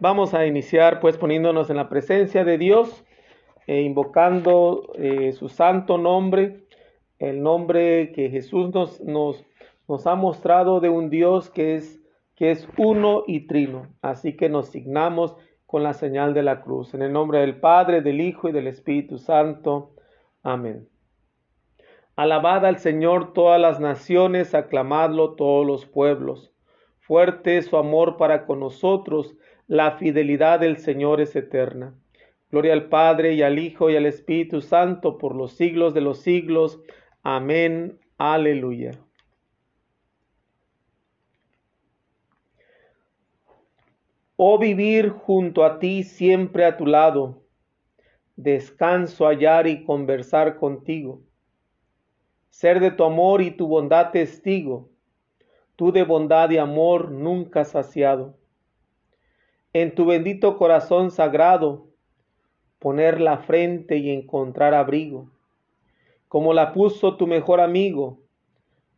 Vamos a iniciar pues poniéndonos en la presencia de Dios, e invocando eh, su santo nombre, el nombre que Jesús nos, nos, nos ha mostrado de un Dios que es, que es uno y trino. Así que nos signamos con la señal de la cruz. En el nombre del Padre, del Hijo y del Espíritu Santo. Amén. Alabad al Señor todas las naciones, aclamadlo todos los pueblos. Fuerte es su amor para con nosotros la fidelidad del Señor es eterna. Gloria al Padre y al Hijo y al Espíritu Santo por los siglos de los siglos. Amén. Aleluya. Oh vivir junto a ti siempre a tu lado, descanso hallar y conversar contigo, ser de tu amor y tu bondad testigo, tú de bondad y amor nunca saciado en tu bendito corazón sagrado, poner la frente y encontrar abrigo, como la puso tu mejor amigo,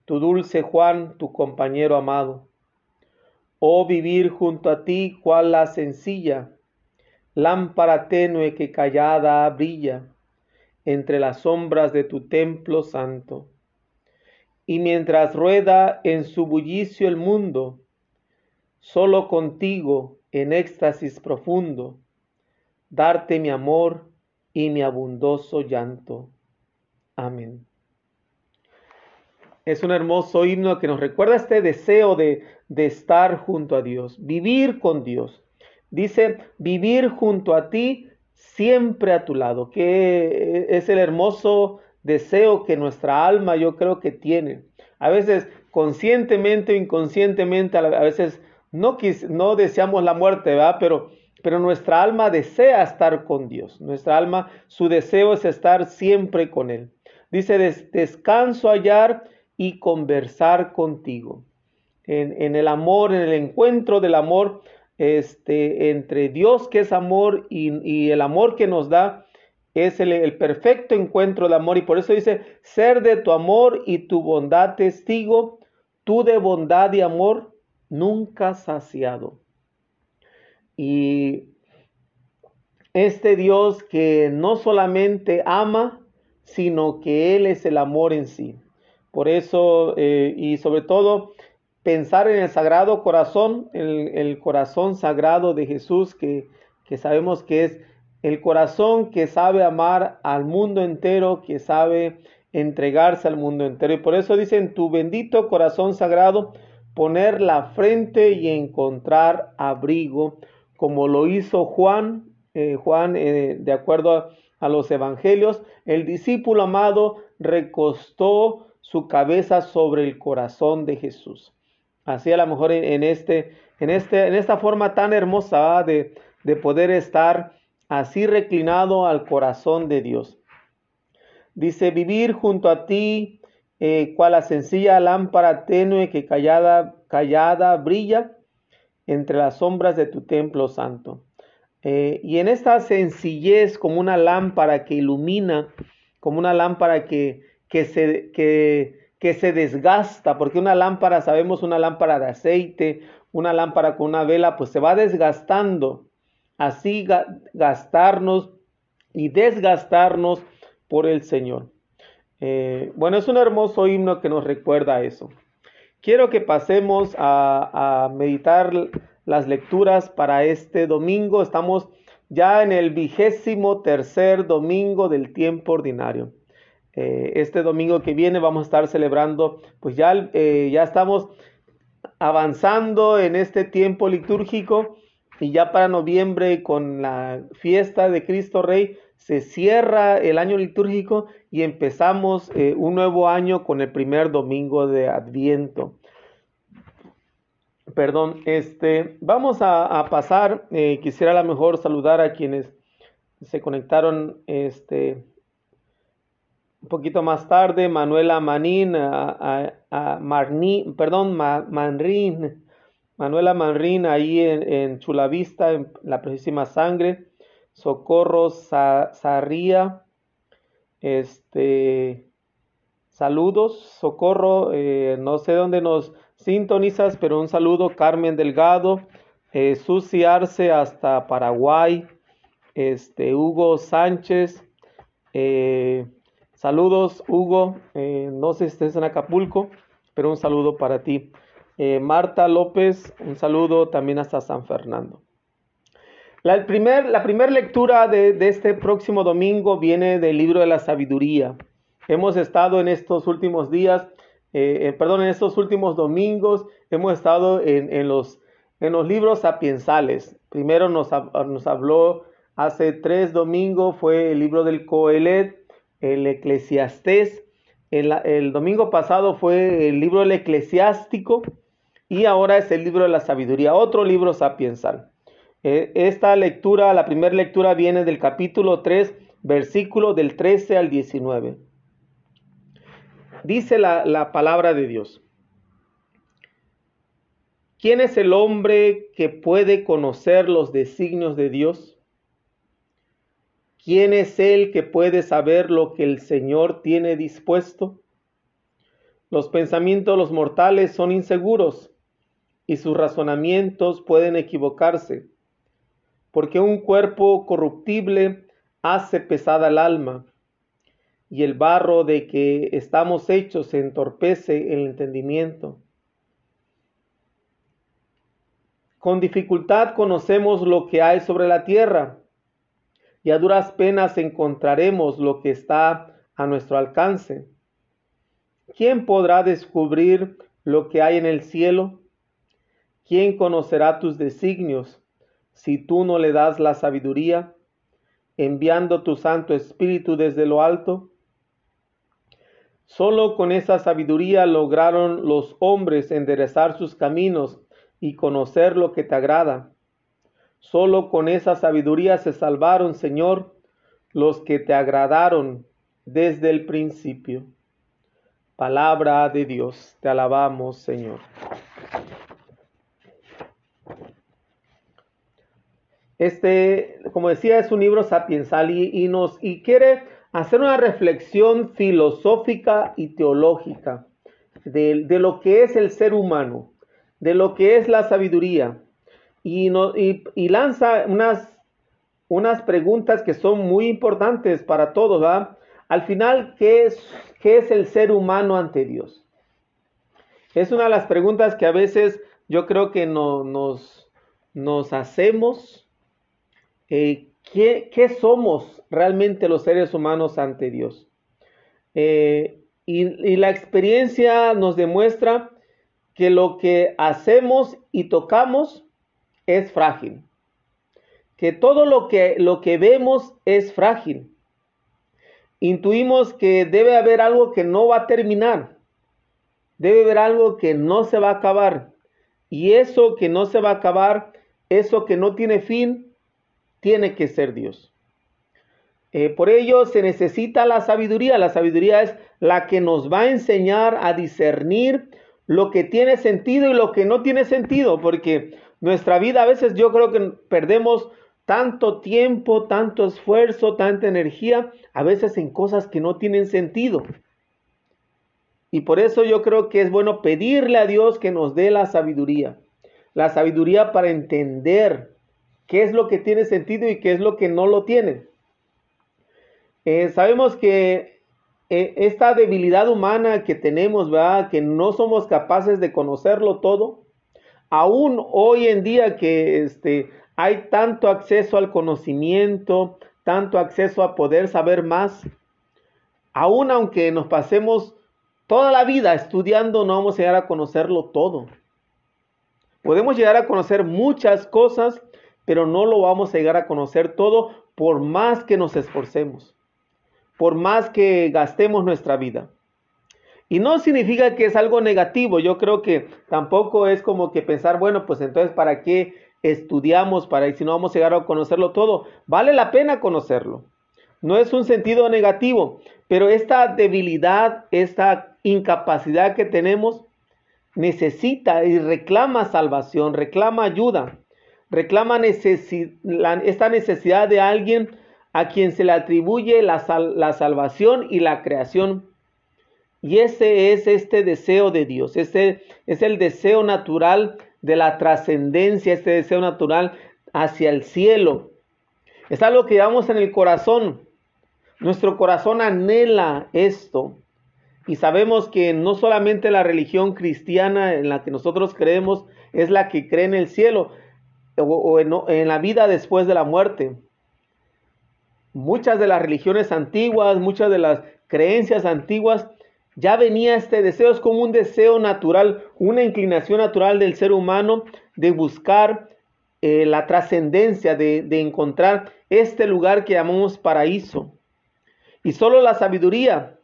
tu dulce Juan, tu compañero amado. Oh vivir junto a ti, cual la sencilla, lámpara tenue que callada brilla entre las sombras de tu templo santo. Y mientras rueda en su bullicio el mundo, solo contigo en éxtasis profundo, darte mi amor y mi abundoso llanto. Amén. Es un hermoso himno que nos recuerda este deseo de, de estar junto a Dios, vivir con Dios. Dice, vivir junto a ti, siempre a tu lado, que es el hermoso deseo que nuestra alma yo creo que tiene. A veces conscientemente o inconscientemente, a veces no, no deseamos la muerte, ¿verdad? Pero, pero nuestra alma desea estar con Dios. Nuestra alma, su deseo es estar siempre con Él. Dice, descanso hallar y conversar contigo. En, el amor, en el encuentro del amor este, entre Dios que es amor y, el amor que nos da, es el, el, perfecto encuentro del amor. Y por eso dice, ser de tu amor y tu bondad testigo, tú de bondad y amor nunca saciado. Y este Dios que no solamente ama, sino que Él es el amor en sí. Por eso, eh, y sobre todo, pensar en el sagrado corazón, el, el corazón sagrado de Jesús, que, que sabemos que es el corazón que sabe amar al mundo entero, que sabe entregarse al mundo entero. Y por eso dicen, tu bendito corazón sagrado, poner la frente y encontrar abrigo, como lo hizo Juan, eh, Juan, eh, de acuerdo a, los evangelios, el discípulo amado recostó su cabeza sobre el corazón de Jesús. Así a lo mejor en, este, en, este, en esta forma tan hermosa de, de poder estar así reclinado al corazón de Dios. Dice, vivir junto a ti eh, cual la sencilla lámpara tenue que callada, callada brilla entre las sombras de tu templo santo. Eh, y en esta sencillez, como una lámpara que ilumina, como una lámpara que, que, se, que, que se desgasta, porque una lámpara, sabemos, una lámpara de aceite, una lámpara con una vela, pues se va desgastando. Así gastarnos y desgastarnos por el Señor. Eh, bueno, es un hermoso himno que nos recuerda eso. Quiero que pasemos a, meditar las lecturas para este domingo. Estamos ya en el vigésimo tercer domingo del tiempo ordinario. Eh, este domingo que viene vamos a estar celebrando, pues ya, eh, ya estamos avanzando en este tiempo litúrgico y ya para noviembre con la fiesta de Cristo Rey se cierra el año litúrgico y empezamos eh, un nuevo año con el primer domingo de Adviento. Perdón, este, vamos a, pasar, eh, quisiera a lo mejor saludar a quienes se conectaron este, un poquito más tarde, Manuela Manín, a, perdón, Manrín, Manuela Manrín ahí en, en Chulavista, en la Precisísima Sangre, Socorro Sarría, este, saludos, Socorro, eh, no sé dónde nos sintonizas, pero un saludo, Carmen Delgado, eh, Susi Arce hasta Paraguay, este, Hugo Sánchez, eh, saludos Hugo, eh, no sé si estés en Acapulco, pero un saludo para ti. Marta López, un saludo también hasta San Fernando. La primera primer lectura de, de, este próximo domingo viene del libro de la sabiduría. Hemos estado en estos últimos días, perdón, en estos últimos domingos, hemos estado en, en los en los libros sapiensales. Primero nos, nos habló hace tres domingos, fue el libro del Coelet, el Eclesiastés. El, el, domingo pasado fue el libro del Eclesiástico y ahora es el libro de la sabiduría, otro libro sapiensal. Eh, esta lectura, la primera lectura viene del capítulo 3, versículo del 13 al 19. Dice la, la palabra de Dios. ¿Quién es el hombre que puede conocer los designios de Dios? ¿Quién es el que puede saber lo que el Señor tiene dispuesto? Los pensamientos de los mortales son inseguros y sus razonamientos pueden equivocarse, porque un cuerpo corruptible hace pesada el alma, y el barro de que estamos hechos entorpece el entendimiento. Con dificultad conocemos lo que hay sobre la tierra y a duras penas encontraremos lo que está a nuestro alcance. ¿Quién podrá descubrir lo que hay en el cielo? ¿Quién conocerá tus designios si tú no le das la sabiduría, enviando tu Santo Espíritu desde lo alto? Solo con esa sabiduría lograron los hombres enderezar sus caminos y conocer lo que te agrada. Solo con esa sabiduría se salvaron, Señor, los que te agradaron desde el principio. Palabra de Dios, te alabamos, Señor. Este, como decía, es un libro sapiensal y, quiere hacer una reflexión filosófica y teológica de, lo que es el ser humano de lo que es la sabiduría y, lanza unas, preguntas que son muy importantes para todos. Al final, ¿qué es, ¿qué es el ser humano ante Dios? Es una de las preguntas que a veces yo creo que no, nos hacemos. Eh, ¿qué, somos realmente los seres humanos ante Dios? Eh, y, y, la experiencia nos demuestra que lo que hacemos y tocamos es frágil. Que todo lo que, lo que vemos es frágil. Intuimos que debe haber algo que no va a terminar. Debe haber algo que no se va a acabar. Y eso que no se va a acabar, eso que no tiene fin, tiene que ser Dios. Eh, por ello se necesita la sabiduría. La sabiduría es la que nos va a enseñar a discernir lo que tiene sentido y lo que no tiene sentido, porque nuestra vida a veces yo creo que perdemos tanto tiempo, tanto esfuerzo, tanta energía, a veces en cosas que no tienen sentido. Y por eso yo creo que es bueno pedirle a Dios que nos dé la sabiduría, la sabiduría para entender qué es lo que tiene sentido y qué es lo que no lo tiene. Eh, sabemos que e, esta debilidad humana que tenemos. Que no somos capaces de conocerlo todo. Aún hoy en día que este, hay tanto acceso al conocimiento, tanto acceso a poder saber más, aún aunque nos pasemos toda la vida estudiando, no vamos a llegar a conocerlo todo. Podemos llegar a conocer muchas cosas, pero no lo vamos a llegar a conocer todo por más que nos esforcemos por más que gastemos nuestra vida. Y no significa que es algo negativo, yo creo que tampoco es como que pensar, bueno, pues entonces ¿para qué estudiamos para si no vamos a llegar a conocerlo todo? Vale la pena conocerlo. No es un sentido negativo, pero esta debilidad, esta incapacidad que tenemos necesita y reclama salvación, reclama ayuda, reclama esta necesidad de alguien a quien se le atribuye la, salvación y la creación. Y ese es este deseo de Dios, ese es el deseo natural de la trascendencia, este deseo natural hacia el cielo. Es algo que llevamos en el corazón. Nuestro corazón anhela esto. Y sabemos que no solamente la religión cristiana en la que nosotros creemos es la que cree en el cielo o, en la vida después de la muerte. Muchas de las religiones antiguas, muchas de las creencias antiguas, ya venía este deseo, es como un deseo natural, una inclinación natural del ser humano de buscar eh, la trascendencia, de, de encontrar este lugar que llamamos paraíso. Y solo la sabiduría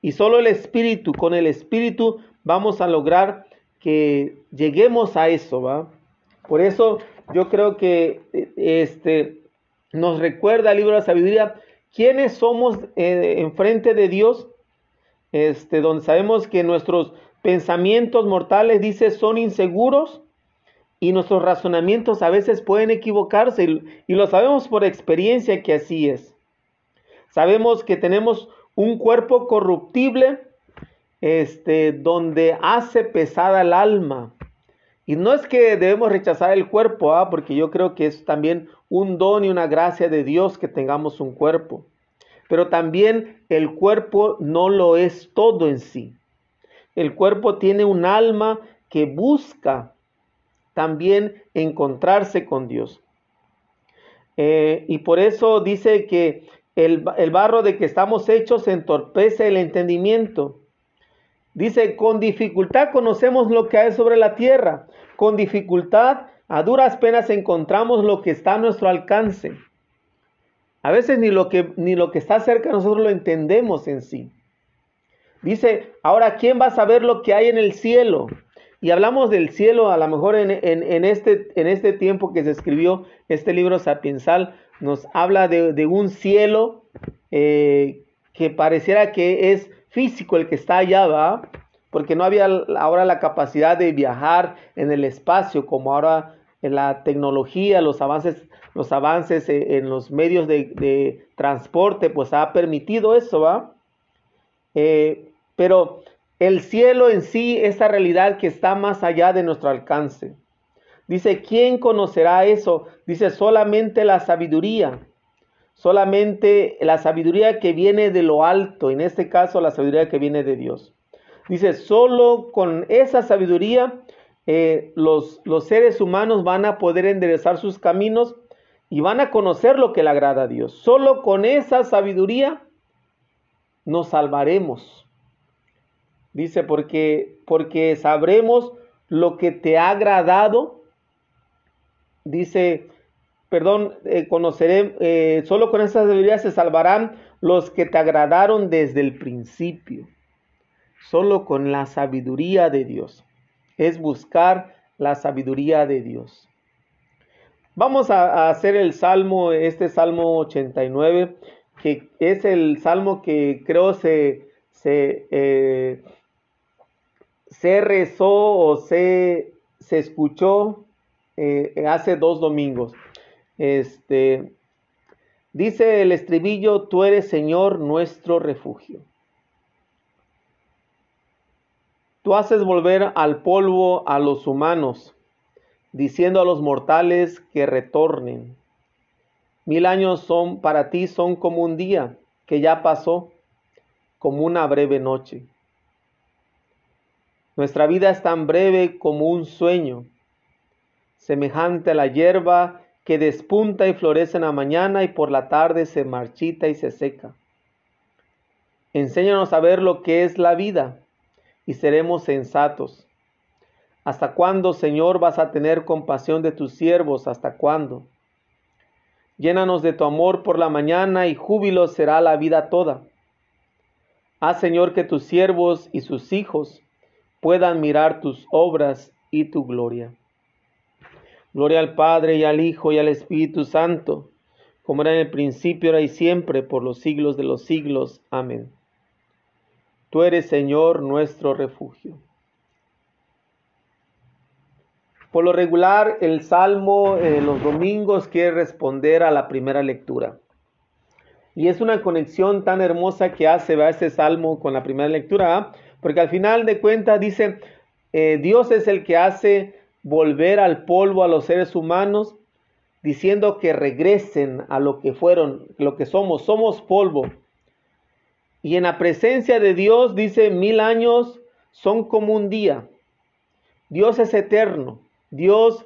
y solo el espíritu, con el espíritu vamos a lograr que lleguemos a eso, ¿va? Por eso yo creo que eh, este nos recuerda el libro de la sabiduría quiénes somos eh, enfrente de Dios, este, donde sabemos que nuestros pensamientos mortales, dice, son inseguros y nuestros razonamientos a veces pueden equivocarse y, y lo sabemos por experiencia que así es. Sabemos que tenemos un cuerpo corruptible, este, donde hace pesada el alma. Y no es que debemos rechazar el cuerpo, ¿ah? porque yo creo que es también un don y una gracia de Dios que tengamos un cuerpo. Pero también el cuerpo no lo es todo en sí. El cuerpo tiene un alma que busca también encontrarse con Dios. Eh, y por eso dice que el, el barro de que estamos hechos entorpece el entendimiento. Dice, con dificultad conocemos lo que hay sobre la tierra. Con dificultad, a duras penas encontramos lo que está a nuestro alcance. A veces ni lo que, ni lo que está cerca de nosotros lo entendemos en sí. Dice, ahora, ¿quién va a saber lo que hay en el cielo? Y hablamos del cielo, a lo mejor en, este, en este tiempo que se escribió este libro sapiensal, nos habla de, un cielo eh, que pareciera que es físico el que está allá, ¿va? Porque no había ahora la capacidad de viajar en el espacio como ahora en la tecnología, los avances, los avances e, en los medios de, transporte, pues ha permitido eso, ¿va? Eh, pero el cielo en sí, esa realidad que está más allá de nuestro alcance. Dice, ¿quién conocerá eso? Dice, solamente la sabiduría. Solamente la sabiduría que viene de lo alto, en este caso la sabiduría que viene de Dios. Dice, solo con esa sabiduría eh, los, los seres humanos van a poder enderezar sus caminos y van a conocer lo que le agrada a Dios. Solo con esa sabiduría nos salvaremos. Dice, porque, porque sabremos lo que te ha agradado dice, perdón, eh, conoceré, eh, solo con esa sabiduría se salvarán los que te agradaron desde el principio. Solo con la sabiduría de Dios. Es buscar la sabiduría de Dios. Vamos a, hacer el salmo, este salmo 89, que es el salmo que creo se, se, eh, se rezó o se, se escuchó hace dos domingos. Este, dice el estribillo, tú eres Señor nuestro refugio. Tú haces volver al polvo a los humanos, diciendo a los mortales que retornen. Mil años son para ti son como un día que ya pasó, como una breve noche. Nuestra vida es tan breve como un sueño semejante a la hierba que despunta y florece en la mañana y por la tarde se marchita y se seca. Enséñanos a ver lo que es la vida y seremos sensatos. ¿Hasta cuándo, Señor, vas a tener compasión de tus siervos? ¿Hasta cuándo? Llénanos de tu amor por la mañana y júbilo será la vida toda. Haz, Señor, que tus siervos y sus hijos puedan mirar tus obras y tu gloria. Gloria al Padre y al Hijo y al Espíritu Santo, como era en el principio, ahora y siempre, por los siglos de los siglos. Amén. Tú eres, Señor, nuestro refugio. Por lo regular, el Salmo en los domingos quiere responder a la primera lectura. Y es una conexión tan hermosa que hace ¿va? ese Salmo con la primera lectura, porque al final de cuentas dice, eh, Dios es el que hace volver al polvo a los seres humanos, diciendo que regresen a lo que fueron, lo que somos, somos polvo. Y en la presencia de Dios dice, mil años son como un día. Dios es eterno. Dios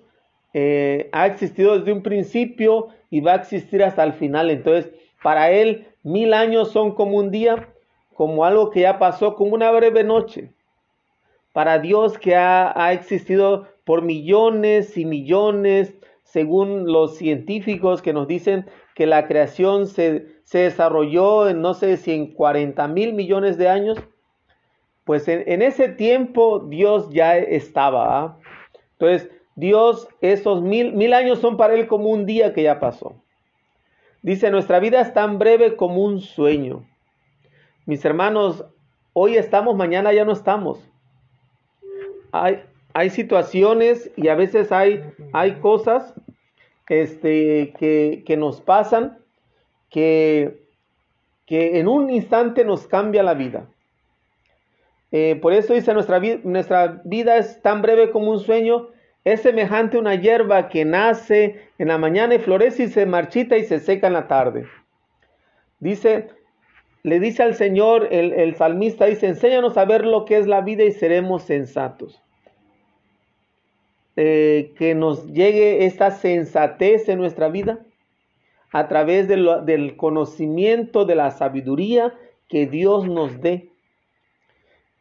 eh, ha existido desde un principio y va a existir hasta el final. Entonces, para Él, mil años son como un día, como algo que ya pasó, como una breve noche. Para Dios que ha, ha existido por millones y millones, según los científicos que nos dicen que la creación se, se desarrolló en no sé si en 40 mil millones de años, pues en, ese tiempo Dios ya estaba. ¿ah? Entonces, Dios, esos mil, mil años son para Él como un día que ya pasó. Dice, nuestra vida es tan breve como un sueño. Mis hermanos, hoy estamos, mañana ya no estamos. Hay, hay situaciones y a veces hay, hay cosas este, que, que nos pasan que, que en un instante nos cambia la vida. Eh, por eso dice, nuestra, nuestra vida es tan breve como un sueño, es semejante a una hierba que nace en la mañana y florece y se marchita y se seca en la tarde. Dice, le dice al Señor, el, salmista dice, enséñanos a ver lo que es la vida y seremos sensatos. Eh, que nos llegue esta sensatez en nuestra vida a través del conocimiento de la sabiduría que Dios nos dé.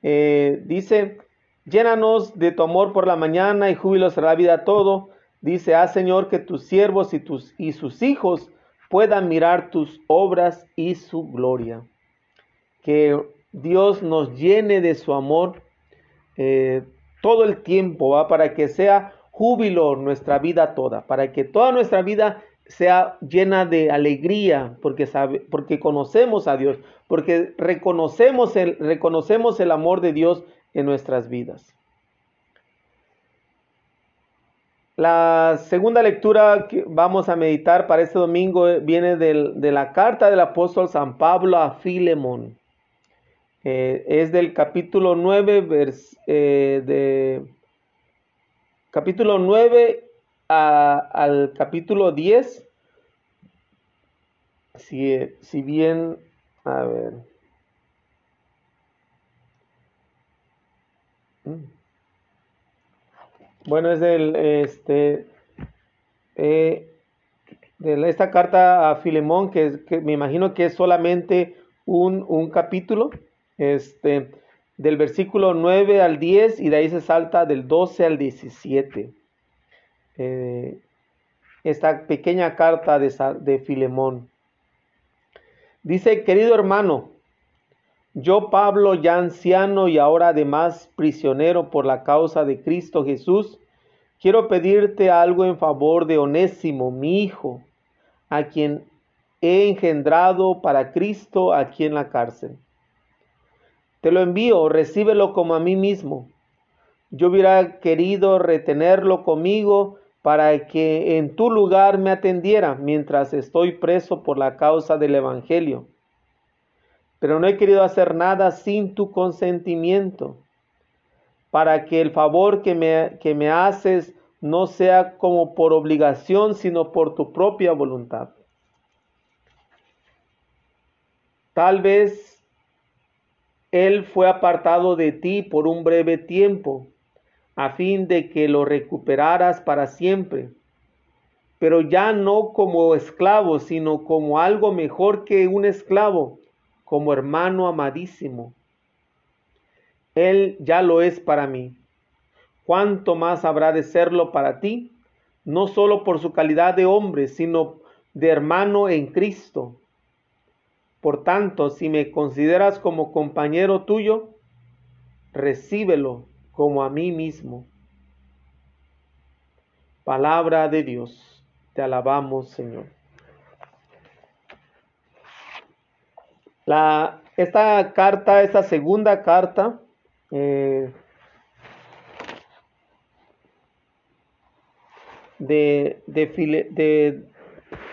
Eh, dice, llénanos de tu amor por la mañana y júbilo será la vida todo. Dice, ah Señor, que tus siervos y, tus, y sus hijos puedan mirar tus obras y su gloria. Que Dios nos llene de su amor eh, todo el tiempo, ¿va? para que sea júbilo nuestra vida toda, para que toda nuestra vida sea llena de alegría porque, sabe, porque conocemos a Dios, porque reconocemos el, reconocemos el amor de Dios en nuestras vidas. La segunda lectura que vamos a meditar para este domingo viene de la carta del apóstol San Pablo a Filemón. Eh, es del capítulo 9, vers, eh, de, capítulo 9 al capítulo 10, si, si bien, a ver. Mm. Bueno, es del, este, eh, de esta carta a Filemón, que, que, me imagino que es solamente un, un capítulo, este, del versículo 9 al 10 y de ahí se salta del 12 al 17. Eh, esta pequeña carta de, de Filemón. Dice, querido hermano, yo Pablo, ya anciano y ahora además prisionero por la causa de Cristo Jesús, quiero pedirte algo en favor de Onésimo, mi hijo, a quien he engendrado para Cristo aquí en la cárcel. Te lo envío, recíbelo como a mí mismo. Yo hubiera querido retenerlo conmigo para que en tu lugar me atendiera mientras estoy preso por la causa del Evangelio. Pero no he querido hacer nada sin tu consentimiento, para que el favor que me, que me haces no sea como por obligación, sino por tu propia voluntad. Tal vez Él fue apartado de ti por un breve tiempo a fin de que lo recuperaras para siempre, pero ya no como esclavo, sino como algo mejor que un esclavo, como hermano amadísimo. Él ya lo es para mí. ¿Cuánto más habrá de serlo para ti? No solo por su calidad de hombre, sino de hermano en Cristo. Por tanto, si me consideras como compañero tuyo, recíbelo como a mí mismo. Palabra de Dios, te alabamos Señor. Esta carta, esta segunda carta, eh, de,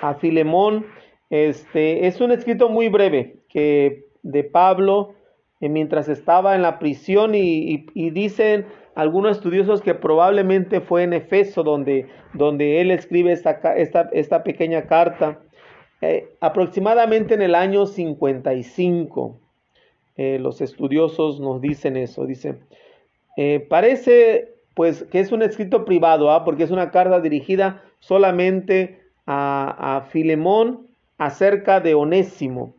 a Filemón, este, es un escrito muy breve que de Pablo mientras estaba en la prisión y, dicen algunos estudiosos que probablemente fue en Efeso donde, donde él escribe esta, esta, pequeña carta, eh, aproximadamente en el año 55. Eh, los estudiosos nos dicen eso, dice, eh, parece pues que es un escrito privado, ¿ah? porque es una carta dirigida solamente a, a Filemón acerca de Onésimo.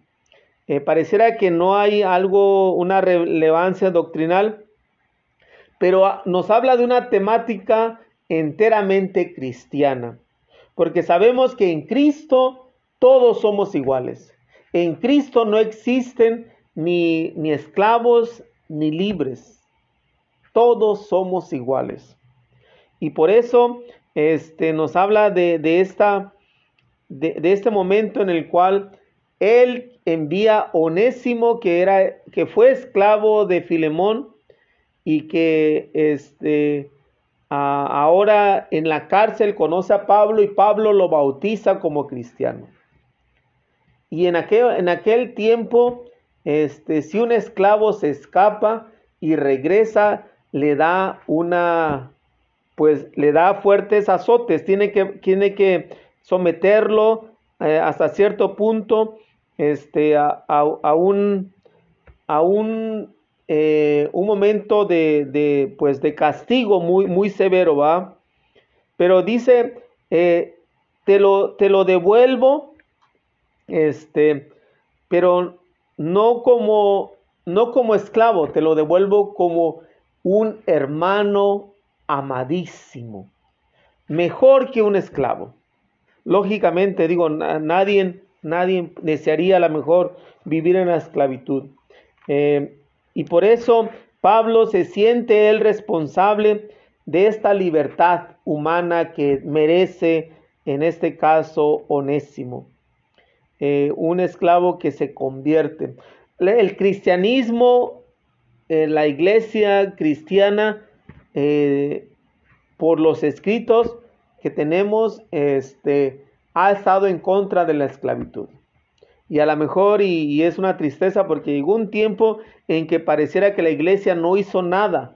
pareciera que no hay algo, una relevancia doctrinal, pero nos habla de una temática enteramente cristiana, porque sabemos que en Cristo todos somos iguales. En Cristo no existen ni, ni esclavos ni libres. Todos somos iguales. Y por eso este, nos habla de, esta, de, este momento en el cual Él envía Onésimo, que, era, que fue esclavo de Filemón, y que este, ahora en la cárcel conoce a Pablo y Pablo lo bautiza como cristiano. Y en aquel, en aquel tiempo, este, si un esclavo se escapa y regresa, le da una, pues le da fuertes azotes, tiene que, tiene que someterlo eh, hasta cierto punto este, a, un, eh, momento de, pues de castigo muy, muy severo, ¿va? Pero dice, eh, te, lo, te lo devuelvo, este, pero no como, no como esclavo, te lo devuelvo como un hermano amadísimo, mejor que un esclavo. Lógicamente, digo, nadie, nadie desearía a lo mejor vivir en la esclavitud. Eh, y por eso Pablo se siente él responsable de esta libertad humana que merece, en este caso, Onésimo, eh, un esclavo que se convierte. El cristianismo, eh, la iglesia cristiana, por los escritos que tenemos, este, ha estado en contra de la esclavitud. Y a lo mejor, y, es una tristeza porque llegó un tiempo en que pareciera que la iglesia no hizo nada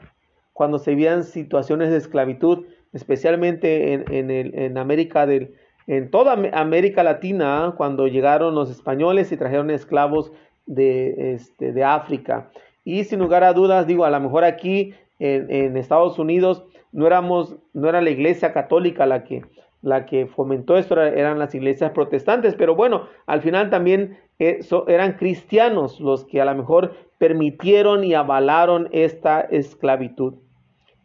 cuando se veían situaciones de esclavitud, especialmente en, en, América del, en toda América Latina, ¿ah? cuando llegaron los españoles y trajeron esclavos de, este, de África. Y sin lugar a dudas, digo, a lo mejor aquí en, en, Estados Unidos no éramos, no era la iglesia católica la que, la que fomentó esto eran las iglesias protestantes, pero bueno, al final también eh, eran cristianos los que a lo mejor permitieron y avalaron esta esclavitud.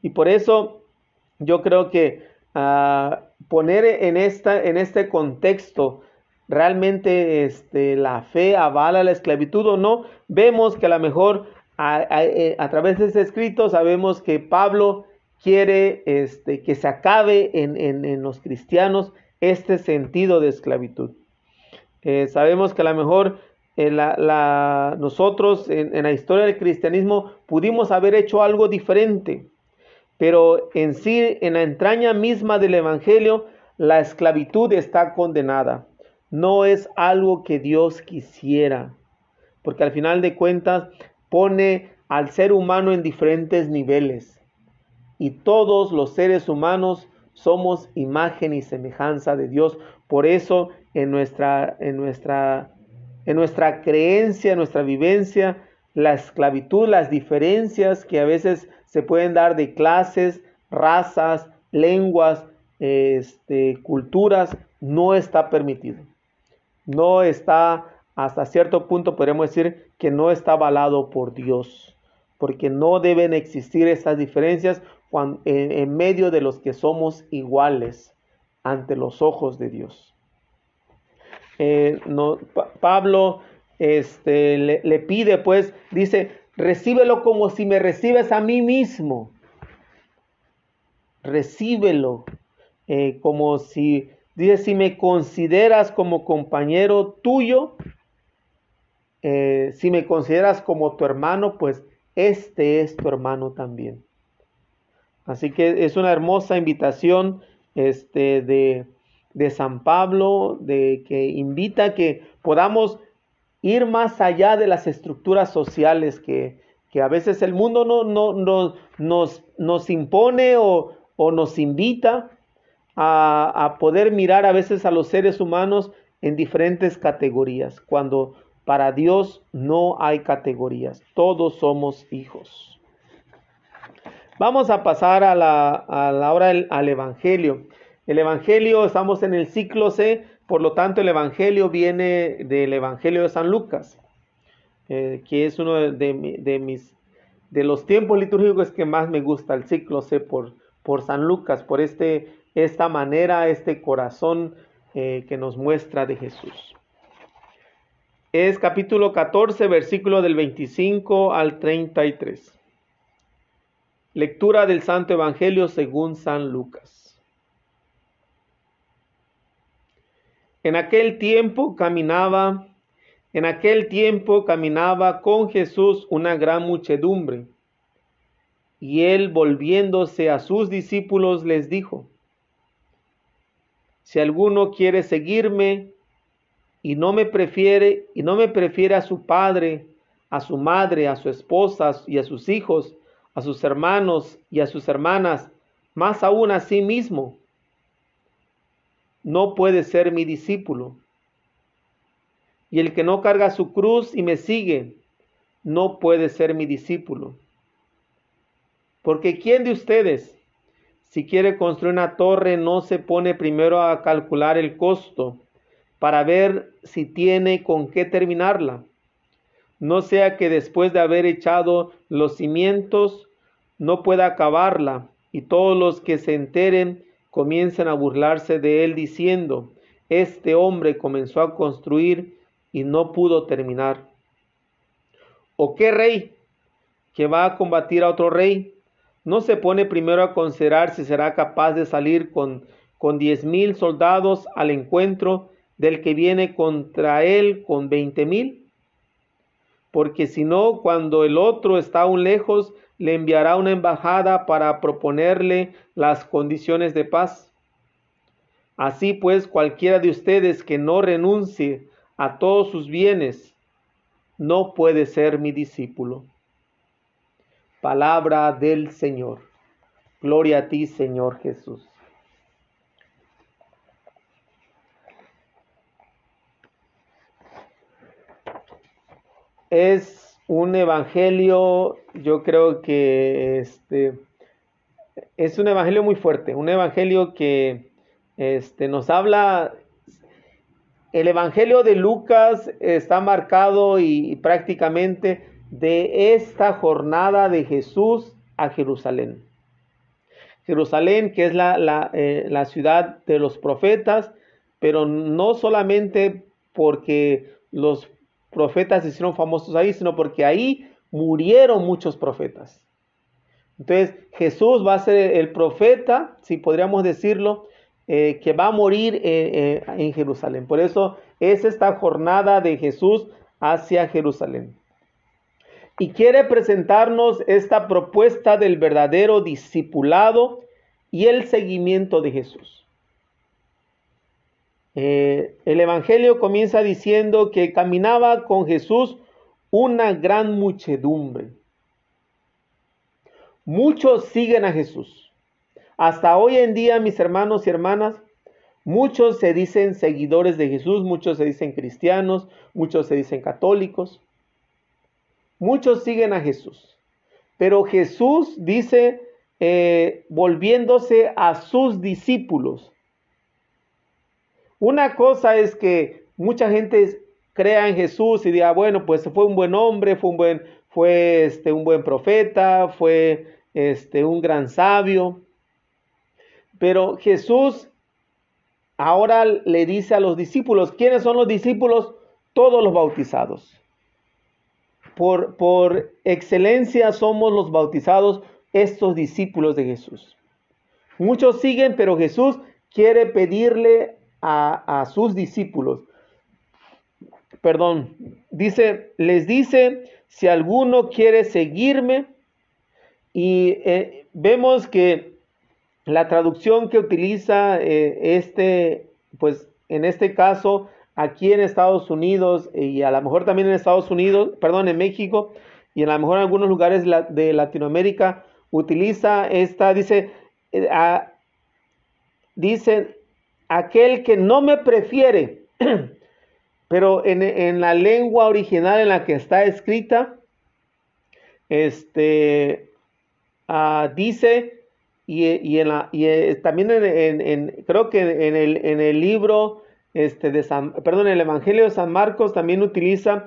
Y por eso yo creo que ah, poner en, esta, en este contexto realmente este, la fe avala la esclavitud o no, vemos que a lo mejor a, eh, a través de ese escrito sabemos que Pablo quiere este, que se acabe en, los cristianos este sentido de esclavitud. Eh, sabemos que a lo mejor eh, nosotros en, en, la historia del cristianismo pudimos haber hecho algo diferente, pero en sí, en la entraña misma del Evangelio, la esclavitud está condenada. No es algo que Dios quisiera, porque al final de cuentas pone al ser humano en diferentes niveles y todos los seres humanos somos imagen y semejanza de Dios. Por eso en nuestra, en nuestra, en nuestra creencia, en nuestra vivencia, la esclavitud, las diferencias que a veces se pueden dar de clases, razas, lenguas, este, culturas, no está permitido. No está, hasta cierto punto podemos decir que no está avalado por Dios, porque no deben existir estas diferencias en, medio de los que somos iguales ante los ojos de Dios. Eh, Pablo este, le, pide, pues, dice, recíbelo como si me recibes a mí mismo. Recíbelo eh, como si, dice, si me consideras como compañero tuyo, eh, si me consideras como tu hermano, pues este es tu hermano también. Así que es una hermosa invitación este, de, de San Pablo, de que invita que podamos ir más allá de las estructuras sociales que, que a veces el mundo no, no, nos, nos, impone o, nos invita a, a, poder mirar a veces a los seres humanos en diferentes categorías, cuando para Dios no hay categorías, todos somos hijos. Vamos a pasar a la, hora al Evangelio. El Evangelio, estamos en el ciclo C, por lo tanto el Evangelio viene del Evangelio de San Lucas. Eh, que es uno de, mis de los tiempos litúrgicos que más me gusta, el ciclo C por, por San Lucas, por este, esta manera, este corazón eh, que nos muestra de Jesús. Es capítulo 14, versículo del 25 al 33. Lectura del Santo Evangelio según San Lucas. En aquel tiempo caminaba en aquel tiempo caminaba con Jesús una gran muchedumbre, y él volviéndose a sus discípulos les dijo, si alguno quiere seguirme y no me prefiere y no me prefiere a su padre, a su madre, a su esposa y a sus hijos, a sus hermanos y a sus hermanas, más aún a sí mismo, no puede ser mi discípulo. Y el que no carga su cruz y me sigue, no puede ser mi discípulo. Porque ¿quién de ustedes, si quiere construir una torre, no se pone primero a calcular el costo para ver si tiene con qué terminarla? No sea que después de haber echado los cimientos, no pueda acabarla y todos los que se enteren comiencen a burlarse de él diciendo, este hombre comenzó a construir y no pudo terminar. ¿O qué rey que va a combatir a otro rey no se pone primero a considerar si será capaz de salir con, con diez mil soldados al encuentro del que viene contra él con veinte mil? Porque si no, cuando el otro está aún lejos, le enviará una embajada para proponerle las condiciones de paz. Así pues, cualquiera de ustedes que no renuncie a todos sus bienes, no puede ser mi discípulo. Palabra del Señor. Gloria a ti, Señor Jesús. Es un evangelio, yo creo que este es un evangelio muy fuerte, un evangelio que este, nos habla el Evangelio de Lucas está marcado y, prácticamente de esta jornada de Jesús a Jerusalén. Jerusalén, que es la, eh, la, ciudad de los profetas, pero no solamente porque los profetas se hicieron famosos ahí, sino porque ahí murieron muchos profetas. Entonces Jesús va a ser el profeta, si podríamos decirlo, eh, que va a morir en Jerusalén. Por eso es esta jornada de Jesús hacia Jerusalén. Y quiere presentarnos esta propuesta del verdadero discipulado y el seguimiento de Jesús. El Evangelio comienza diciendo que caminaba con Jesús una gran muchedumbre. Muchos siguen a Jesús. Hasta hoy en día, mis hermanos y hermanas, muchos se dicen seguidores de Jesús, muchos se dicen cristianos, muchos se dicen católicos. Muchos siguen a Jesús. Pero Jesús dice, eh, volviéndose a sus discípulos. Una cosa es que mucha gente crea en Jesús y diga, bueno, pues fue un buen hombre, fue un buen, fue este, un buen profeta, fue este, un gran sabio. Pero Jesús ahora le dice a los discípulos, ¿quiénes son los discípulos? Todos los bautizados. Por, por excelencia somos los bautizados, estos discípulos de Jesús. Muchos siguen, pero Jesús quiere pedirle a, sus discípulos, perdón, dice, les dice, si alguno quiere seguirme, y eh, vemos que la traducción que utiliza eh, este, pues en este caso, aquí en Estados Unidos y a lo mejor también en Estados Unidos, perdón, en México, y a lo mejor en algunos lugares de Latinoamérica utiliza esta, dice, eh, dice, aquel que no me prefiere, pero en, la lengua original en la que está escrita, este, ah, dice, y, eh, también en, creo que en el, en el libro este, de San, perdón, el Evangelio de San Marcos también utiliza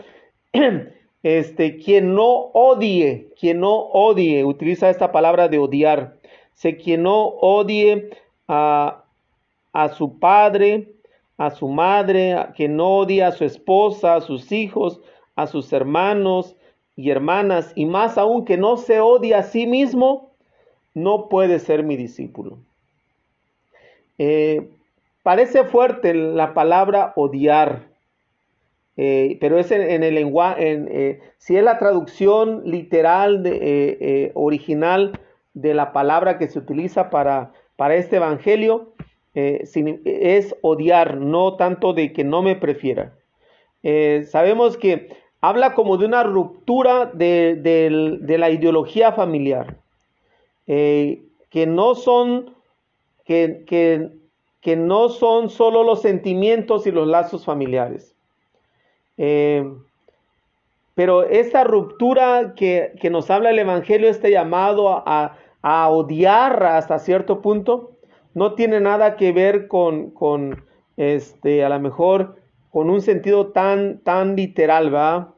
este, quien no odie, quien no odie, utiliza esta palabra de odiar. Se quien no odie a, a su padre, a su madre, a quien no odie a su esposa, a sus hijos, a sus hermanos y hermanas, y más aún que no se odie a sí mismo, no puede ser mi discípulo. Eh, parece fuerte la palabra odiar, eh, pero es en, el lenguaje, eh, si es la traducción literal de, original de la palabra que se utiliza para, para este evangelio, es odiar, no tanto de que no me prefiera. sabemos que habla como de una ruptura de la ideología familiar. Eh, que no son, que, que, que, no son solo los sentimientos y los lazos familiares. Eh, pero esta ruptura que, que, nos habla el Evangelio, este llamado a, a, odiar hasta cierto punto, no tiene nada que ver con, este, a lo mejor, con un sentido tan, tan literal, ¿va?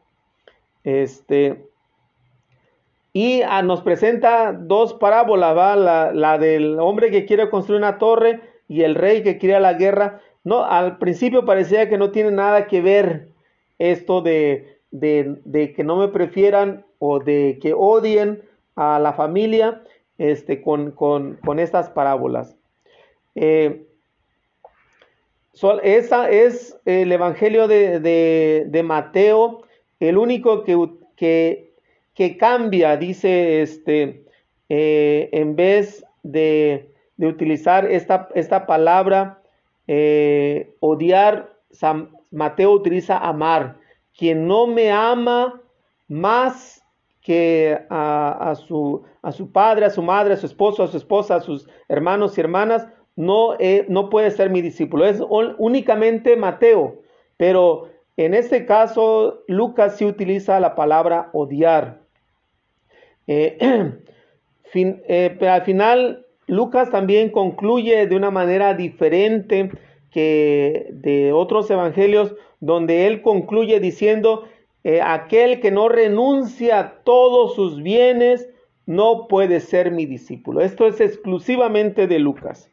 Este, y ah, nos presenta dos parábolas, ¿va? La, del hombre que quiere construir una torre y el rey que quiere la guerra. No, al principio parecía que no tiene nada que ver esto de, de, que no me prefieran o de que odien a la familia este, con, con, con estas parábolas. Eh, esa es el Evangelio de, Mateo, el único que, que cambia, dice este, eh, en vez de, utilizar esta, esta palabra, eh, odiar, San Mateo utiliza amar. Quien no me ama más que a, su, a su padre, a su madre, a su esposo, a su esposa, a sus hermanos y hermanas, no, eh, no puede ser mi discípulo. Es únicamente Mateo, pero en este caso Lucas sí utiliza la palabra odiar. Eh, eh, pero al final, Lucas también concluye de una manera diferente que de otros evangelios, donde él concluye diciendo, eh, aquel que no renuncia a todos sus bienes, no puede ser mi discípulo. Esto es exclusivamente de Lucas.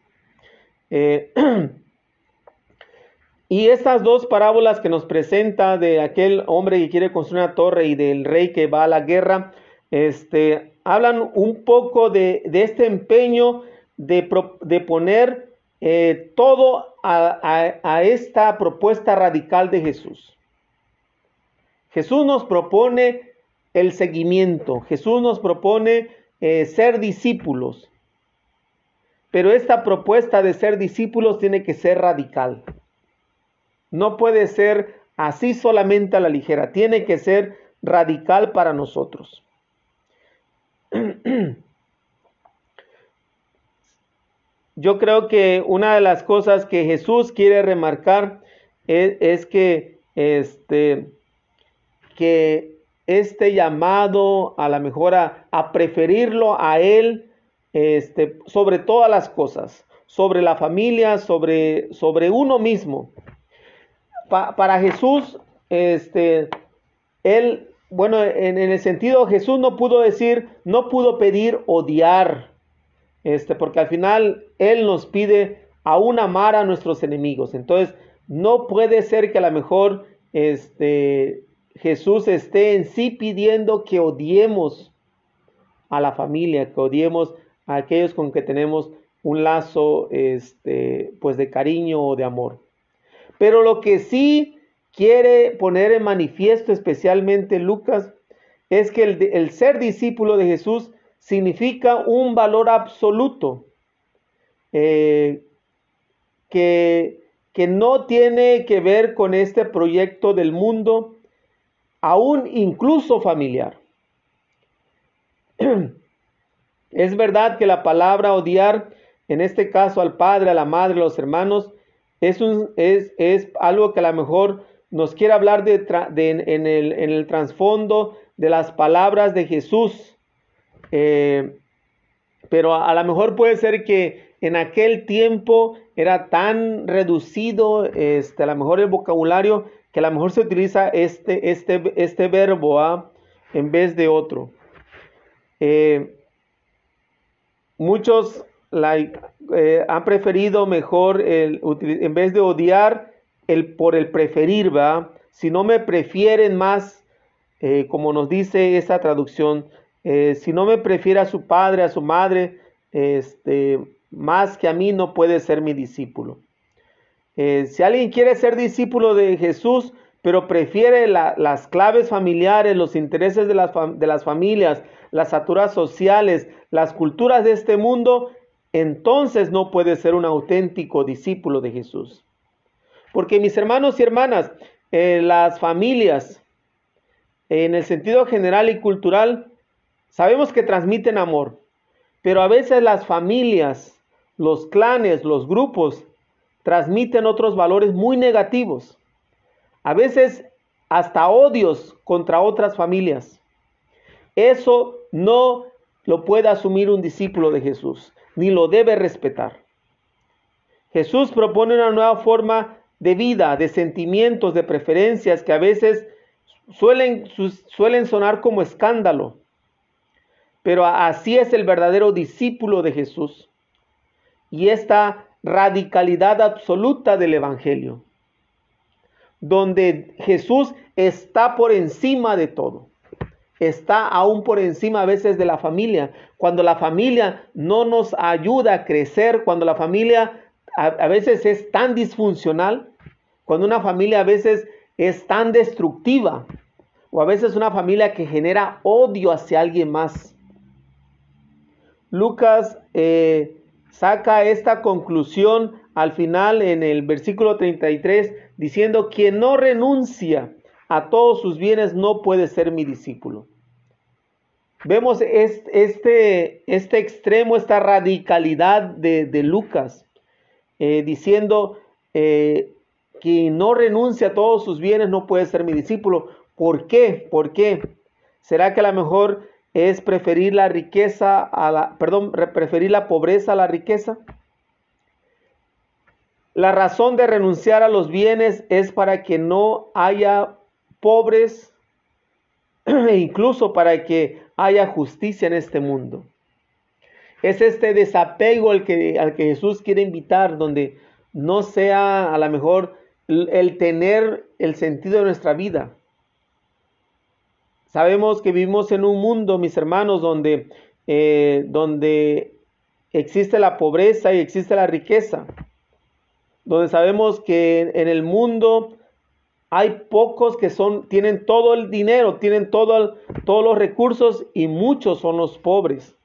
y estas dos parábolas que nos presenta de aquel hombre que quiere construir una torre y del rey que va a la guerra, este, hablan un poco de, este empeño de, poner eh, todo a, esta propuesta radical de Jesús. Jesús nos propone el seguimiento, Jesús nos propone eh, ser discípulos, pero esta propuesta de ser discípulos tiene que ser radical. No puede ser así solamente a la ligera, tiene que ser radical para nosotros. Yo creo que una de las cosas que Jesús quiere remarcar es, que este que este llamado a la mejora a preferirlo a él este, sobre todas las cosas, sobre la familia, sobre, sobre uno mismo. para Jesús, este, él bueno, en, el sentido, Jesús no pudo decir, no pudo pedir odiar, este, porque al final Él nos pide aún amar a nuestros enemigos. Entonces, no puede ser que a lo mejor este, Jesús esté en sí pidiendo que odiemos a la familia, que odiemos a aquellos con que tenemos un lazo este, pues de cariño o de amor. Pero lo que sí quiere poner en manifiesto especialmente Lucas es que el, ser discípulo de Jesús significa un valor absoluto eh, que, que no tiene que ver con este proyecto del mundo, aún incluso familiar. Es verdad que la palabra odiar, en este caso al padre, a la madre, a los hermanos, es, algo que a lo mejor nos quiere hablar en, el, trasfondo de las palabras de Jesús. Eh, pero a, a, lo mejor puede ser que en aquel tiempo era tan reducido, este, a lo mejor el vocabulario, que a lo mejor se utiliza este, este, este verbo ¿ah? en vez de otro. Eh, muchos eh, han preferido mejor, en vez de odiar, el, por el preferir, ¿va? Si no me prefieren más, eh, como nos dice esa traducción, si no me prefiere a su padre, a su madre, este, más que a mí, no puede ser mi discípulo. si alguien quiere ser discípulo de Jesús, pero prefiere las claves familiares, los intereses de las, familias, las aturas sociales, las culturas de este mundo, entonces no puede ser un auténtico discípulo de Jesús. Porque mis hermanos y hermanas, eh, las familias, en el sentido general y cultural, sabemos que transmiten amor, pero a veces las familias, los clanes, los grupos, transmiten otros valores muy negativos. A veces hasta odios contra otras familias. Eso no lo puede asumir un discípulo de Jesús, ni lo debe respetar. Jesús propone una nueva forma de vida, de sentimientos, de preferencias que a veces suelen, suelen sonar como escándalo. Pero así es el verdadero discípulo de Jesús. Y esta radicalidad absoluta del Evangelio, donde Jesús está por encima de todo está aún por encima a veces de la familia. Cuando la familia no nos ayuda a crecer, cuando la familia a, veces es tan disfuncional, cuando una familia a veces es tan destructiva, o a veces una familia que genera odio hacia alguien más. Lucas eh, saca esta conclusión al final en el versículo 33 diciendo, quien no renuncia a todos sus bienes no puede ser mi discípulo. Vemos este, este extremo, esta radicalidad de, Lucas, eh, diciendo eh, no renuncia a todos sus bienes no puede ser mi discípulo. ¿Por qué? ¿Por qué? ¿Será que a lo mejor es preferir la riqueza a la, perdón, preferir la pobreza a la riqueza? La razón de renunciar a los bienes es para que no haya pobres e incluso para que haya justicia en este mundo. Es este desapego al que, Jesús quiere invitar, donde no sea a lo mejor el tener el sentido de nuestra vida. Sabemos que vivimos en un mundo, mis hermanos, donde, eh, donde existe la pobreza y existe la riqueza, donde sabemos que en el mundo hay pocos que son, tienen todo el dinero, tienen todo todos los recursos y muchos son los pobres.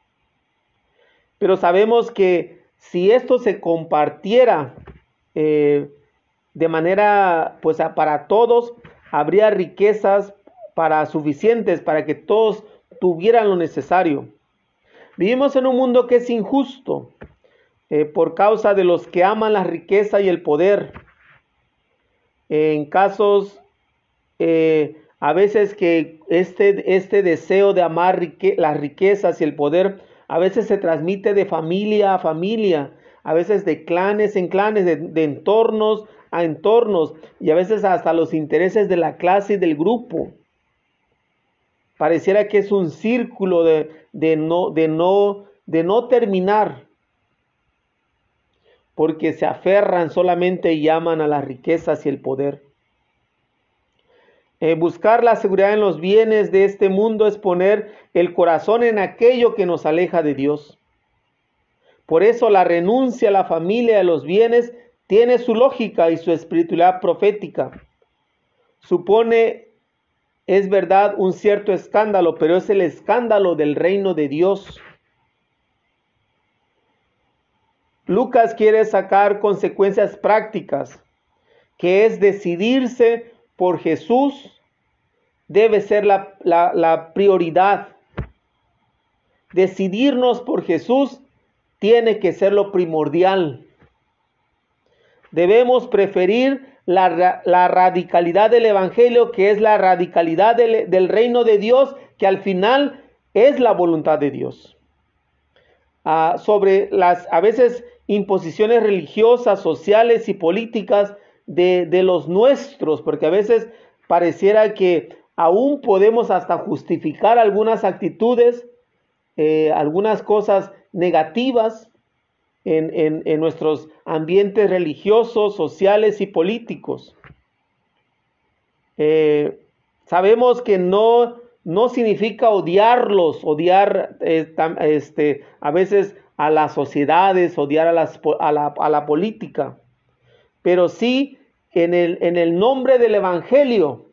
Pero sabemos que si esto se compartiera eh, de manera, pues para todos, habría riquezas para suficientes para que todos tuvieran lo necesario. Vivimos en un mundo que es injusto eh, por causa de los que aman la riqueza y el poder en casos eh, a veces que este, este deseo de amar las riquezas y el poder a veces se transmite de familia a familia, a veces de clanes en clanes, de, entornos a entornos y a veces hasta los intereses de la clase y del grupo. Pareciera que es un círculo de, de, no, de, no, de no terminar porque se aferran solamente y llaman a las riquezas y el poder. Eh, buscar la seguridad en los bienes de este mundo es poner el corazón en aquello que nos aleja de Dios. Por eso la renuncia a la familia y a los bienes tiene su lógica y su espiritualidad profética. Supone, es verdad, un cierto escándalo, pero es el escándalo del reino de Dios. Lucas quiere sacar consecuencias prácticas, que es decidirse por Jesús, debe ser la, prioridad. decidirnos por Jesús tiene que ser lo primordial. Debemos preferir la, radicalidad del Evangelio, que es la radicalidad del, reino de Dios, que al final es la voluntad de Dios. Ah, sobre las a veces imposiciones religiosas, sociales y políticas de, de los nuestros, porque a veces pareciera que aún podemos hasta justificar algunas actitudes, eh, algunas cosas negativas en, nuestros ambientes religiosos, sociales y políticos. Eh, sabemos que no, no significa odiarlos, odiar eh, este, a veces a las sociedades, odiar a, las, a, la, a la, política, pero sí en el, en el nombre del Evangelio,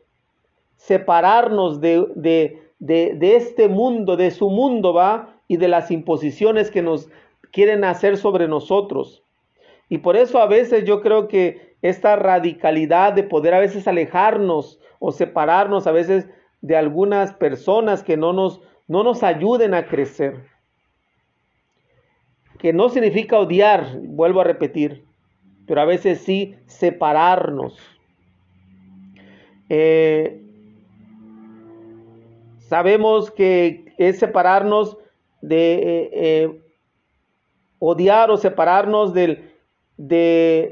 separarnos de, de, de, este mundo, de su mundo, ¿va? Y de las imposiciones que nos quieren hacer sobre nosotros. Y por eso a veces yo creo que esta radicalidad de poder a veces alejarnos o separarnos a veces de algunas personas que no nos, no nos ayuden a crecer. Que no significa odiar, vuelvo a repetir, pero a veces sí separarnos. Eh, sabemos que es separarnos de eh, eh, odiar o separarnos del, de,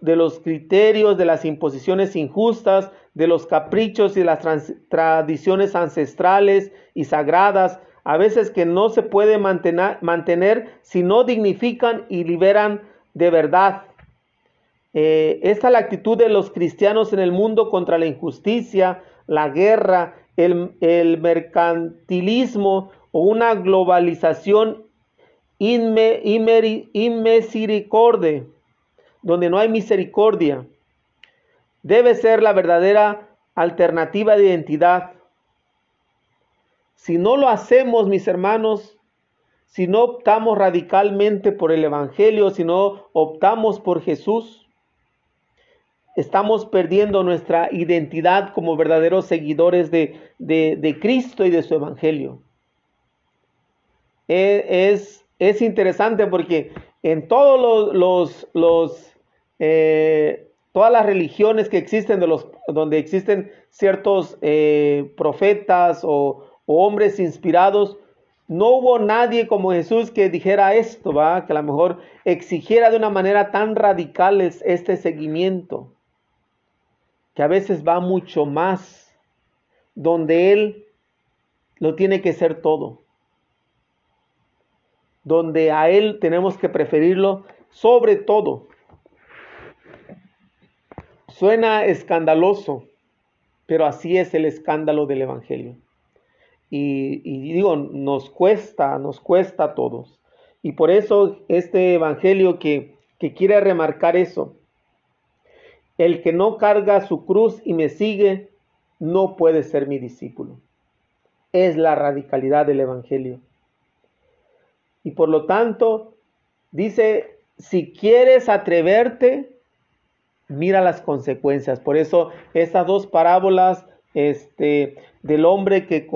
de, los criterios, de las imposiciones injustas, de los caprichos y las tradiciones ancestrales y sagradas, a veces que no se puede mantener, mantener si no dignifican y liberan de verdad. Eh, esta es la actitud de los cristianos en el mundo contra la injusticia, la guerra, el, el mercantilismo o una globalización inmisericordia, donde no hay misericordia, debe ser la verdadera alternativa de identidad. Si no lo hacemos, mis hermanos, si no optamos radicalmente por el Evangelio, si no optamos por Jesús, estamos perdiendo nuestra identidad como verdaderos seguidores de, de, Cristo y de su Evangelio. E, es, es interesante porque en todos los, los, eh, todas las religiones que existen, de los, donde existen ciertos eh, profetas o, hombres inspirados, no hubo nadie como Jesús que dijera esto, ¿va? que a lo mejor exigiera de una manera tan radical este seguimiento, que a veces va mucho más, donde Él lo tiene que ser todo donde a Él tenemos que preferirlo sobre todo. Suena escandaloso, pero así es el escándalo del Evangelio. Y, digo, nos cuesta, nos cuesta a todos. Y por eso este Evangelio que, que quiere remarcar eso, el que no carga su cruz y me sigue, no puede ser mi discípulo. Es la radicalidad del Evangelio. Y por lo tanto, dice, si quieres atreverte, mira las consecuencias. Por eso estas dos parábolas este, del hombre que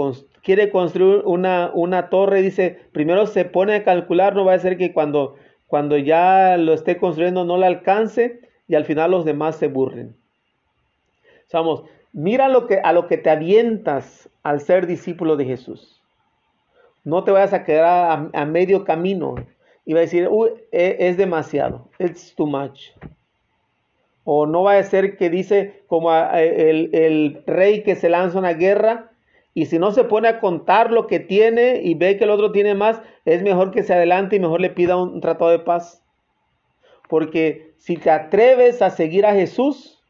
quiere construir una, una, torre, dice, primero se pone a calcular, no va a ser que cuando, cuando ya lo esté construyendo no le alcance y al final los demás se burlen. Vamos, mira lo que, a lo que te avientas al ser discípulo de Jesús. No te vayas a quedar a, medio camino y va a decir, e, es demasiado, it's too much. O no va a ser que dice como el, el rey que se lanza una guerra y si no se pone a contar lo que tiene y ve que el otro tiene más, es mejor que se adelante y mejor le pida un tratado de paz. Porque si te atreves a seguir a Jesús,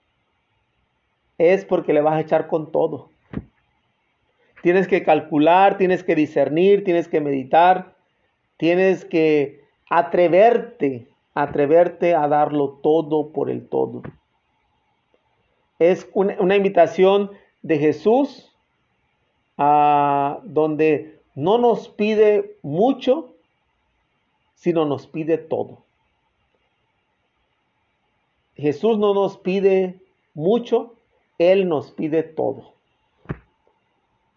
es porque le vas a echar con todo. Tienes que calcular, tienes que discernir, tienes que meditar, tienes que atreverte, atreverte a darlo todo por el todo. Es una, invitación de Jesús a donde no nos pide mucho, sino nos pide todo. Jesús no nos pide mucho, Él nos pide todo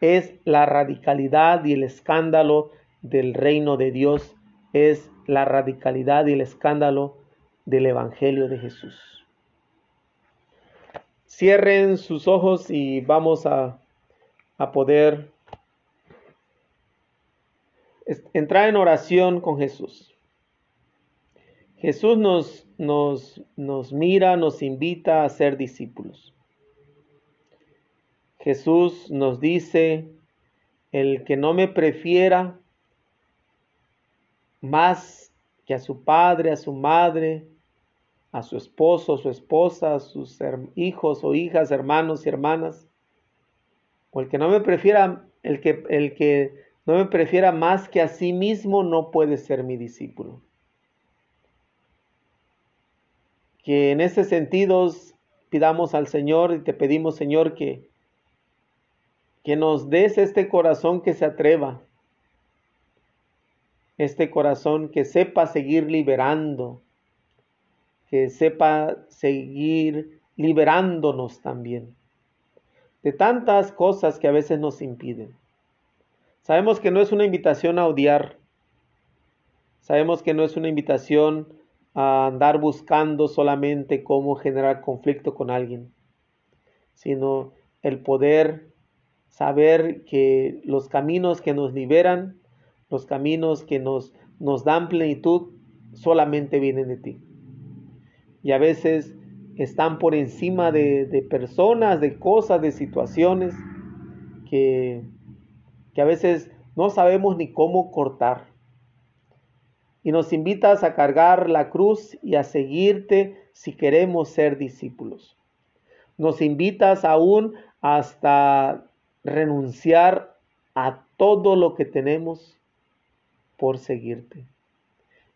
es la radicalidad y el escándalo del reino de Dios es la radicalidad y el escándalo del Evangelio de Jesús. Cierren sus ojos y vamos a, a poder entrar en oración con Jesús. Jesús nos, nos, nos mira, nos invita a ser discípulos. Jesús nos dice, el que no me prefiera más que a su padre, a su madre, a su esposo, su esposa, a sus hijos o hijas, hermanos y hermanas, o el que no me prefiera, el que, el que no me prefiera más que a sí mismo, no puede ser mi discípulo. Que en ese sentido pidamos al Señor y te pedimos, Señor, que, que nos des este corazón que se atreva, este corazón que sepa seguir liberando, que sepa seguir liberándonos también de tantas cosas que a veces nos impiden. Sabemos que no es una invitación a odiar. Sabemos que no es una invitación a andar buscando solamente cómo generar conflicto con alguien, sino el poder saber que los caminos que nos liberan, los caminos que nos, nos dan plenitud, solamente vienen de ti. Y a veces están por encima de, de personas, de cosas, de situaciones que que a veces no sabemos ni cómo cortar. Y nos invitas a cargar la cruz y a seguirte si queremos ser discípulos. Nos invitas aún hasta renunciar a todo lo que tenemos por seguirte.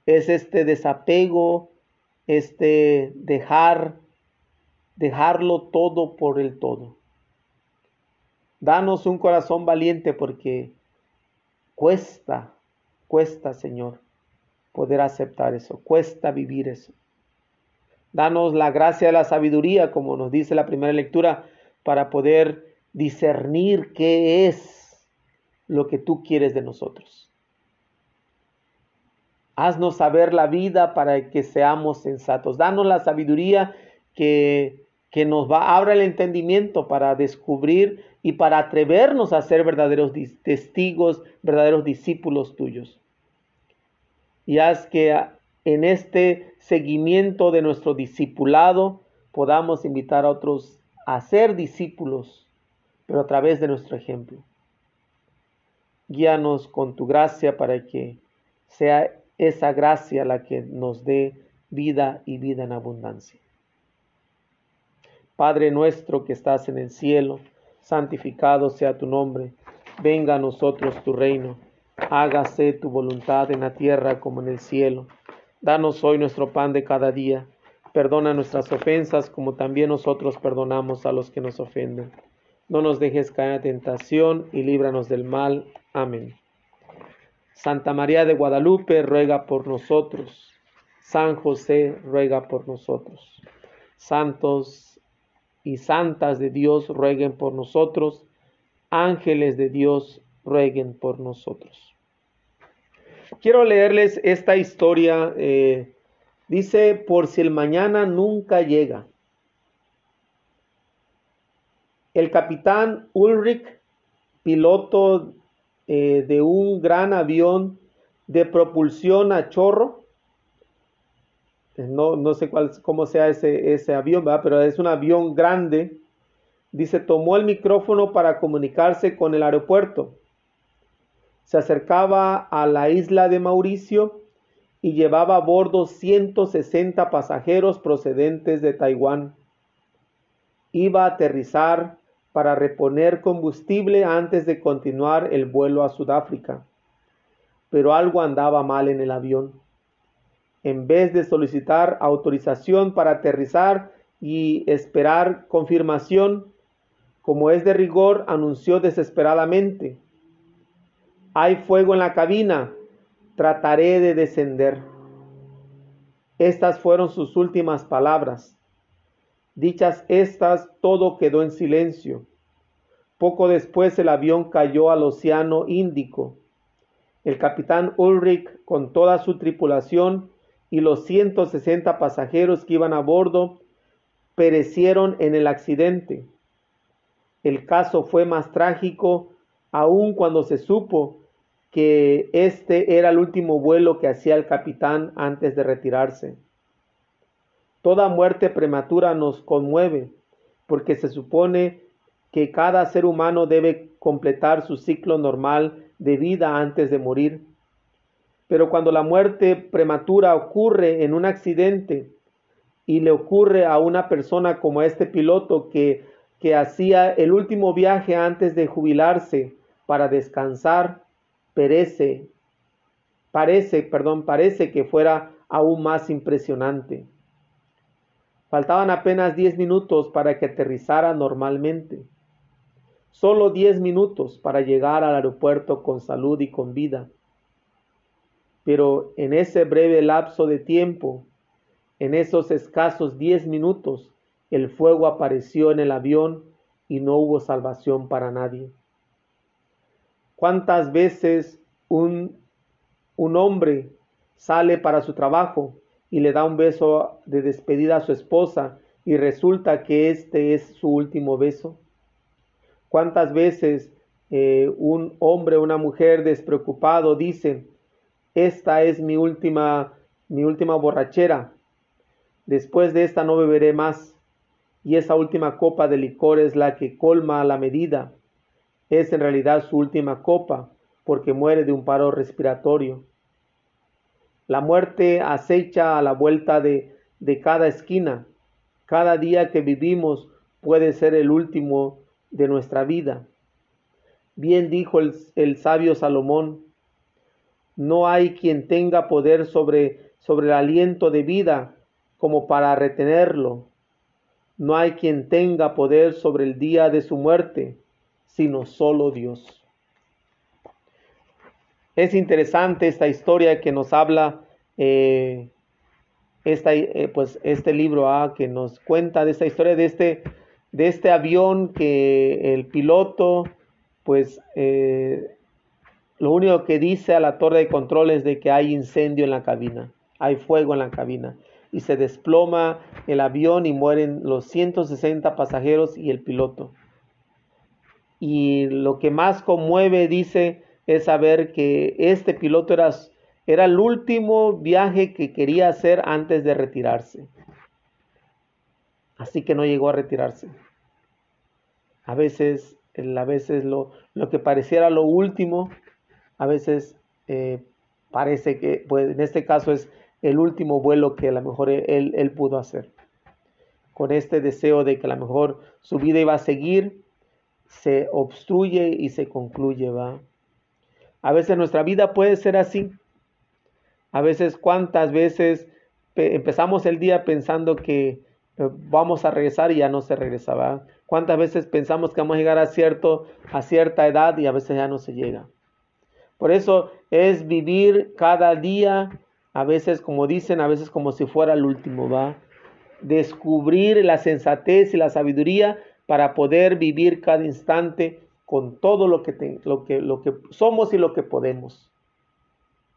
Es este desapego, este dejar, dejarlo todo por el todo. Danos un corazón valiente porque cuesta, cuesta, Señor, poder aceptar eso, cuesta vivir eso. Danos la gracia de la sabiduría, como nos dice la primera lectura, para poder discernir qué es lo que tú quieres de nosotros. Haznos saber la vida para que seamos sensatos. Danos la sabiduría que, que nos va, abra el entendimiento para descubrir y para atrevernos a ser verdaderos testigos, verdaderos discípulos tuyos. Y haz que en este seguimiento de nuestro discipulado podamos invitar a otros a ser discípulos, pero a través de nuestro ejemplo. Guíanos con tu gracia para que sea esa gracia la que nos dé vida y vida en abundancia. Padre nuestro que estás en el cielo, santificado sea tu nombre, venga a nosotros tu reino, hágase tu voluntad en la tierra como en el cielo. Danos hoy nuestro pan de cada día, perdona nuestras ofensas como también nosotros perdonamos a los que nos ofenden. No nos dejes caer en tentación y líbranos del mal. Amén. Santa María de Guadalupe ruega por nosotros. San José ruega por nosotros. Santos y santas de Dios rueguen por nosotros, ángeles de Dios rueguen por nosotros. Quiero leerles esta historia. Eh, dice, por si el mañana nunca llega. El capitán Ulrich, piloto eh, de un gran avión de propulsión a chorro, no, no sé cuál, cómo sea ese, ese avión, pero es un avión grande. Dice, tomó el micrófono para comunicarse con el aeropuerto. Se acercaba a la isla de Mauricio y llevaba a bordo 160 pasajeros procedentes de Taiwán. Iba a aterrizar para reponer combustible antes de continuar el vuelo a Sudáfrica. Pero algo andaba mal en el avión en vez de solicitar autorización para aterrizar y esperar confirmación, como es de rigor, anunció desesperadamente, hay fuego en la cabina, trataré de descender. Estas fueron sus últimas palabras. Dichas estas, todo quedó en silencio. Poco después el avión cayó al Océano Índico el capitán Ulrich con toda su tripulación y los 160 pasajeros que iban a bordo perecieron en el accidente. El caso fue más trágico aún cuando se supo que este era el último vuelo que hacía el capitán antes de retirarse. Toda muerte prematura nos conmueve, porque se supone que cada ser humano debe completar su ciclo normal de vida antes de morir. Pero cuando la muerte prematura ocurre en un accidente y le ocurre a una persona como este piloto que, que hacía el último viaje antes de jubilarse para descansar, perece, parece, perdón, parece que fuera aún más impresionante. Faltaban apenas 10 minutos para que aterrizara normalmente. Solo 10 minutos para llegar al aeropuerto con salud y con vida. Pero en ese breve lapso de tiempo, en esos escasos 10 minutos, el fuego apareció en el avión y no hubo salvación para nadie. ¿Cuántas veces un, un hombre sale para su trabajo y le da un beso de despedida a su esposa y resulta que este es su último beso? ¿Cuántas veces eh, un hombre o una mujer despreocupado dice, esta es mi última, mi última borrachera, después de esta no beberé más, y esa última copa de licor es la que colma la medida, es en realidad su última copa, porque muere de un paro respiratorio. La muerte acecha a la vuelta de, de cada esquina. Cada día que vivimos puede ser el último de nuestra vida. Bien dijo el, el sabio Salomón, no hay quien tenga poder sobre, sobre el aliento de vida como para retenerlo. No hay quien tenga poder sobre el día de su muerte, sino solo Dios. Es interesante esta historia que nos habla eh, eh, pues este libro ah, que nos cuenta de esta historia de este, de este avión que el piloto, pues eh, lo único que dice a la torre de control es de que hay incendio en la cabina, hay fuego en la cabina y se desploma el avión y mueren los 160 pasajeros y el piloto. Y lo que más conmueve, dice, es saber que este piloto era, era el último viaje que quería hacer antes de retirarse. Así que no llegó a retirarse. A veces, a veces lo, lo que pareciera lo último, a veces eh, parece que, pues en este caso es el último vuelo que a lo mejor él, él pudo hacer. Con este deseo de que a lo mejor su vida iba a seguir, se obstruye y se concluye, ¿va? A veces nuestra vida puede ser así. A veces, ¿cuántas veces empezamos el día pensando que eh, vamos a regresar y ya no se regresaba? ¿Cuántas veces pensamos que vamos a llegar a, cierto, a cierta edad y a veces ya no se llega? Por eso es vivir cada día, a veces como dicen, a veces como si fuera el último, ¿va? Descubrir la sensatez y la sabiduría para poder vivir cada instante con todo lo que, lo que, lo que somos y lo que podemos,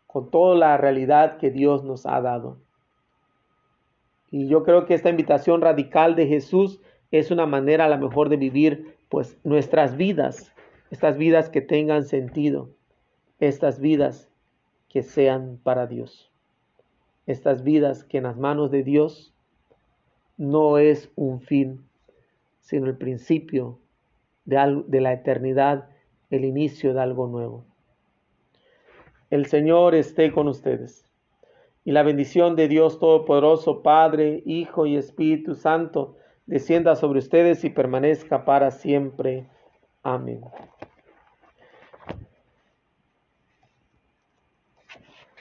con toda la realidad que Dios nos ha dado. Y yo creo que esta invitación radical de Jesús es una manera a lo mejor de vivir pues nuestras vidas, estas vidas que tengan sentido, estas vidas que sean para Dios, estas vidas que en las manos de Dios no es un fin, sino el principio de, la eternidad, el inicio de algo nuevo. El Señor esté con ustedes. Y la bendición de Dios Todopoderoso, Padre, Hijo y Espíritu Santo, descienda sobre ustedes y permanezca para siempre. Amén.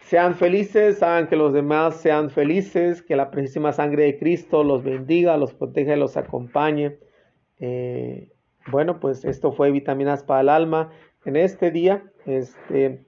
Sean felices, hagan que los demás sean felices, que la precisísima sangre de Cristo los bendiga, los proteja y los acompañe. Eh, bueno, pues esto fue vitaminas para el alma en este día. Este,